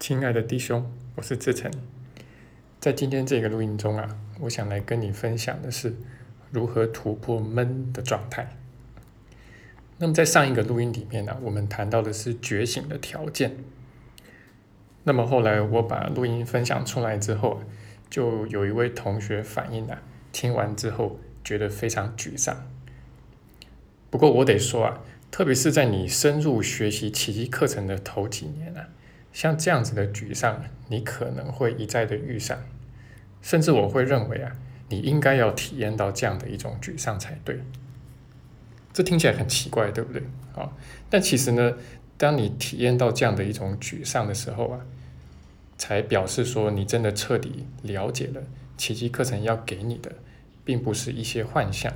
亲爱的弟兄，我是志成。在今天这个录音中啊，我想来跟你分享的是如何突破闷的状态。那么在上一个录音里面呢，我们谈到的是觉醒的条件。那么后来我把录音分享出来之后，就有一位同学反映啊，听完之后觉得非常沮丧。不过我得说啊，特别是在你深入学习奇迹课程的头几年啊。像这样子的沮丧，你可能会一再的遇上，甚至我会认为啊，你应该要体验到这样的一种沮丧才对。这听起来很奇怪，对不对？啊，但其实呢，当你体验到这样的一种沮丧的时候啊，才表示说你真的彻底了解了奇迹课程要给你的，并不是一些幻象。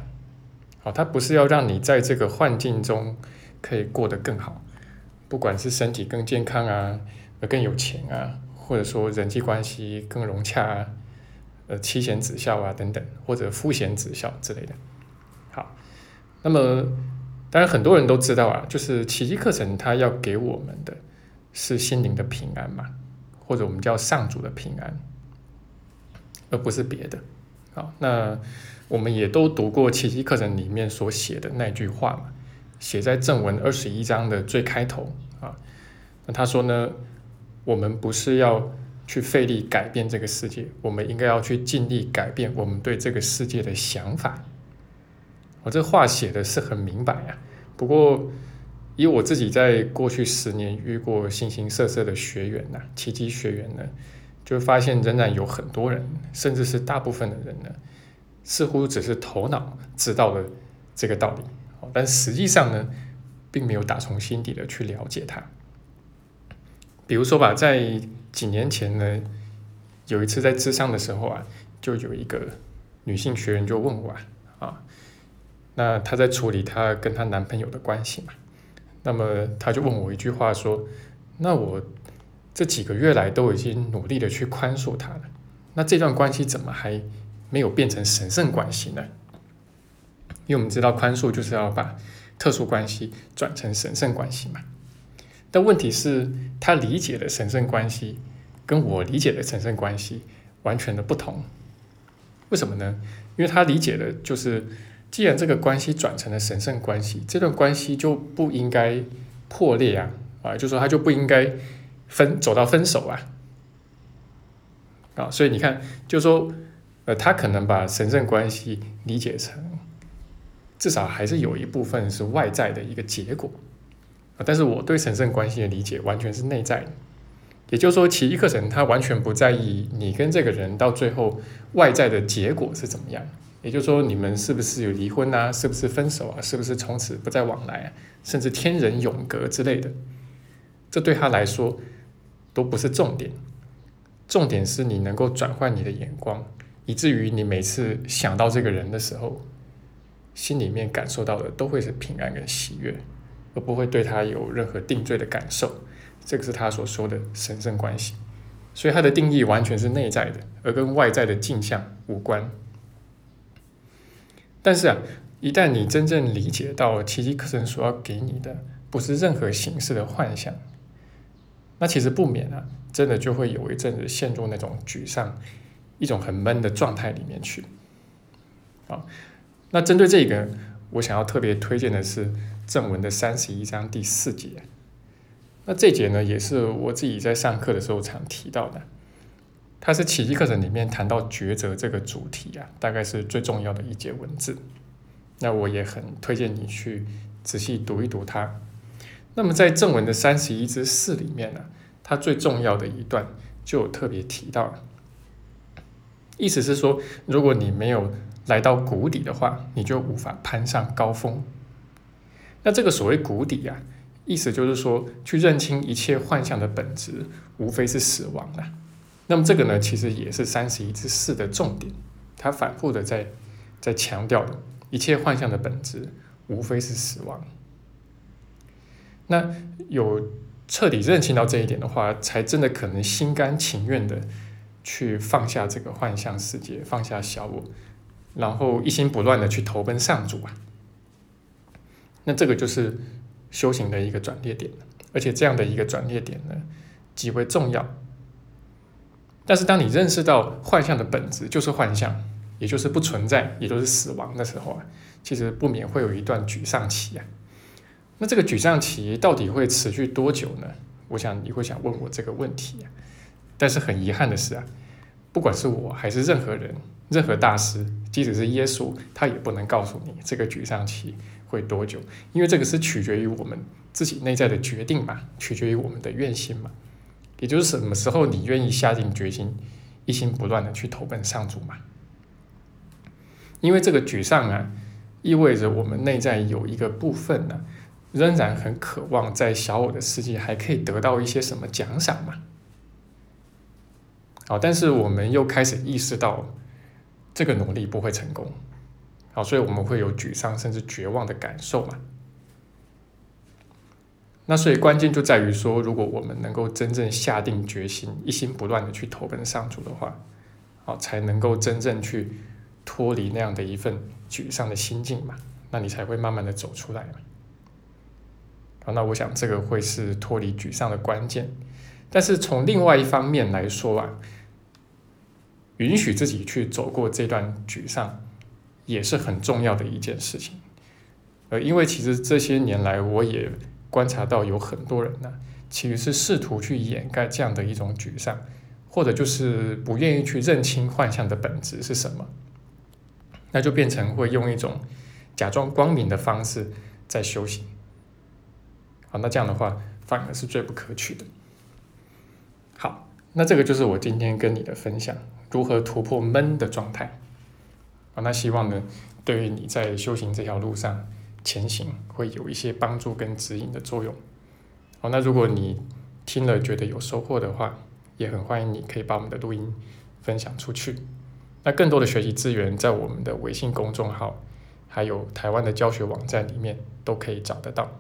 好，它不是要让你在这个幻境中可以过得更好，不管是身体更健康啊。更有钱啊，或者说人际关系更融洽啊，呃，妻贤子孝啊等等，或者夫贤子孝之类的。好，那么当然很多人都知道啊，就是奇迹课程它要给我们的是心灵的平安嘛，或者我们叫上主的平安，而不是别的。好，那我们也都读过奇迹课程里面所写的那句话嘛，写在正文二十一章的最开头啊，那他说呢。我们不是要去费力改变这个世界，我们应该要去尽力改变我们对这个世界的想法。我这话写的是很明白啊，不过以我自己在过去十年遇过形形色色的学员呐，奇迹学员呢，就发现仍然有很多人，甚至是大部分的人呢，似乎只是头脑知道了这个道理，但实际上呢，并没有打从心底的去了解它。比如说吧，在几年前呢，有一次在智商的时候啊，就有一个女性学员就问我啊，那她在处理她跟她男朋友的关系嘛，那么她就问我一句话说，那我这几个月来都已经努力的去宽恕他了，那这段关系怎么还没有变成神圣关系呢？因为我们知道宽恕就是要把特殊关系转成神圣关系嘛。但问题是，他理解的神圣关系跟我理解的神圣关系完全的不同。为什么呢？因为他理解的就是，既然这个关系转成了神圣关系，这段关系就不应该破裂啊！啊，就说他就不应该分走到分手啊！啊，所以你看，就说，呃，他可能把神圣关系理解成，至少还是有一部分是外在的一个结果。但是我对神圣关系的理解完全是内在的，也就是说，奇迹课程它完全不在意你跟这个人到最后外在的结果是怎么样，也就是说，你们是不是有离婚啊，是不是分手啊，是不是从此不再往来啊，甚至天人永隔之类的，这对他来说都不是重点，重点是你能够转换你的眼光，以至于你每次想到这个人的时候，心里面感受到的都会是平安跟喜悦。而不会对他有任何定罪的感受，这个是他所说的神圣关系，所以他的定义完全是内在的，而跟外在的镜像无关。但是啊，一旦你真正理解到奇迹课程所要给你的不是任何形式的幻想，那其实不免啊，真的就会有一阵子陷入那种沮丧、一种很闷的状态里面去。啊，那针对这个，我想要特别推荐的是。正文的三十一章第四节，那这节呢，也是我自己在上课的时候常提到的。它是奇迹课程里面谈到抉择这个主题啊，大概是最重要的一节文字。那我也很推荐你去仔细读一读它。那么在正文的三十一之四里面呢，它最重要的一段就特别提到了，意思是说，如果你没有来到谷底的话，你就无法攀上高峰。那这个所谓谷底啊，意思就是说，去认清一切幻象的本质，无非是死亡了。那么这个呢，其实也是三十一之四的重点，他反复的在在强调，一切幻象的本质，无非是死亡。那有彻底认清到这一点的话，才真的可能心甘情愿的去放下这个幻象世界，放下小我，然后一心不乱的去投奔上主啊。那这个就是修行的一个转捩点，而且这样的一个转捩点呢，极为重要。但是当你认识到幻象的本质就是幻象，也就是不存在，也就是死亡的时候啊，其实不免会有一段沮丧期啊。那这个沮丧期到底会持续多久呢？我想你会想问我这个问题啊。但是很遗憾的是啊，不管是我还是任何人、任何大师，即使是耶稣，他也不能告诉你这个沮丧期会多久，因为这个是取决于我们自己内在的决定嘛，取决于我们的愿心嘛。也就是什么时候你愿意下定决心，一心不乱的去投奔上主嘛？因为这个沮丧啊，意味着我们内在有一个部分呢，仍然很渴望在小我的世界还可以得到一些什么奖赏嘛。好，但是我们又开始意识到这个努力不会成功，好，所以我们会有沮丧甚至绝望的感受嘛。那所以关键就在于说，如果我们能够真正下定决心，一心不乱的去投奔上主的话，好，才能够真正去脱离那样的一份沮丧的心境嘛，那你才会慢慢的走出来嘛。好，那我想这个会是脱离沮丧的关键。但是从另外一方面来说啊，允许自己去走过这段沮丧，也是很重要的一件事情。呃，因为其实这些年来我也。观察到有很多人呢，其实是试图去掩盖这样的一种沮丧，或者就是不愿意去认清幻象的本质是什么，那就变成会用一种假装光明的方式在修行。好，那这样的话反而是最不可取的。那这个就是我今天跟你的分享，如何突破闷的状态。啊，那希望呢，对于你在修行这条路上。前行会有一些帮助跟指引的作用。好，那如果你听了觉得有收获的话，也很欢迎你可以把我们的录音分享出去。那更多的学习资源在我们的微信公众号，还有台湾的教学网站里面都可以找得到。